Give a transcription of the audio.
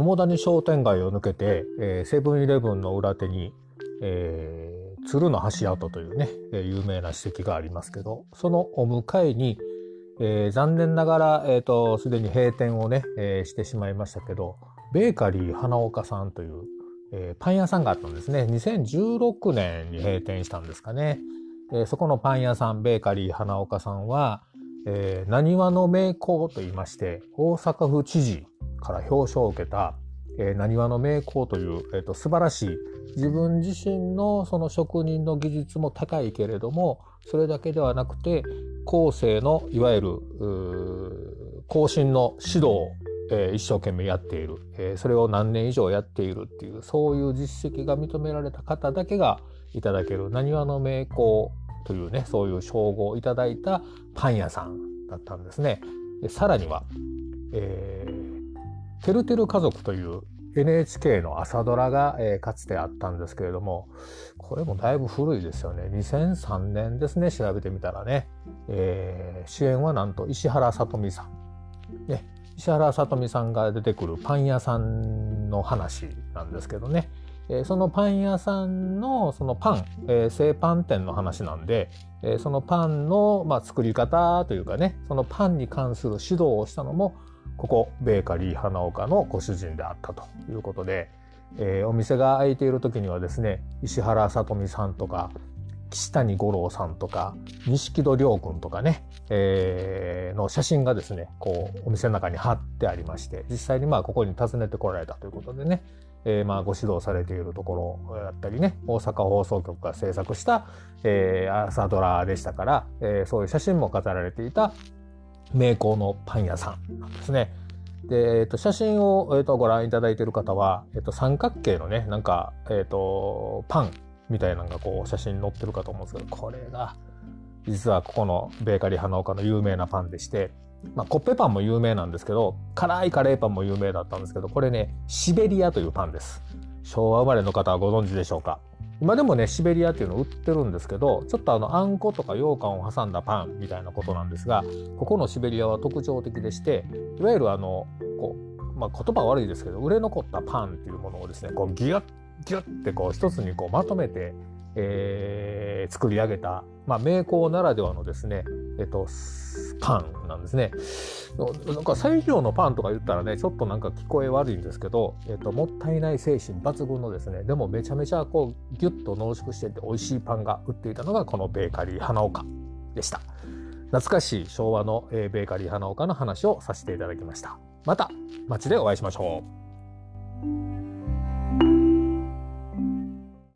桃谷商店街を抜けて、えー、セブンイレブンの裏手に、えー、鶴の橋跡というね、えー、有名な史跡がありますけど、そのお向かいに、えー、残念ながら、えっ、ー、と、すでに閉店をね、えー、してしまいましたけど、ベーカリー花岡さんという、えー、パン屋さんがあったんですね。2016年に閉店したんですかね。えー、そこのパン屋さん、ベーカリー花岡さんは、えー、何話の名工と言いまして、大阪府知事から表彰を受けた、えー、何話の名工という、えーと、素晴らしい自分自身のその職人の技術も高いけれどもそれだけではなくて後世のいわゆる後進の指導を、えー、一生懸命やっている、えー、それを何年以上やっているっていうそういう実績が認められた方だけがいただける何話の名工というねそういう称号をいただいたパン屋さんだったんですね。でさらには、えー、てるてる家族という NHK の朝ドラが、えー、かつてあったんですけれどもこれもだいぶ古いですよね。2003年ですね調べてみたらね、えー、主演はなんと石原さとみさん、ね、石原さとみさんが出てくるパン屋さんの話なんですけどね、えー、そのパン屋さんのそのパン、えー、製パン店の話なんで、えー、そのパンの、まあ、作り方というかねそのパンに関する指導をしたのもここベーカリー花岡のご主人であったということで、えー、お店が開いている時にはですね石原さとみさんとか岸谷五郎さんとか錦戸亮君とかね、えー、の写真がですねこうお店の中に貼ってありまして実際にまあここに訪ねてこられたということでね、えー、まあご指導されているところだったりね大阪放送局が制作した、えー、朝ドラでしたから、えー、そういう写真も飾られていた名工のパン屋さんなんですね。で、えっと、写真を、えっと、ご覧いただいている方は、えっと、三角形のね、なんか、えっと、パンみたいなのがこう写真に載ってるかと思うんですけど、これが、実はここのベーカリー花岡の有名なパンでして、まあ、コッペパンも有名なんですけど、辛いカレーパンも有名だったんですけど、これね、シベリアというパンです。昭和生まれの方はご存知でしょうか？今でもねシベリアっていうの売ってるんですけどちょっとあのあんことか羊羹を挟んだパンみたいなことなんですがここのシベリアは特徴的でしていわゆるあのこう、まあ、言葉悪いですけど売れ残ったパンっていうものをですねこうギュッギュッてこう一つにこうまとめて、えー、作り上げた、まあ、名工ならではのですねえっとパンなんですね。なんか西洋のパンとか言ったらねちょっとなんか聞こえ悪いんですけど、えっと、もったいない精神抜群のですねでもめちゃめちゃこうギュッと濃縮してて美味しいパンが売っていたのがこのベーカリー花岡でした。懐かしい昭和のベーカリー花岡の話をさせていただきました。また街でお会いしましょう。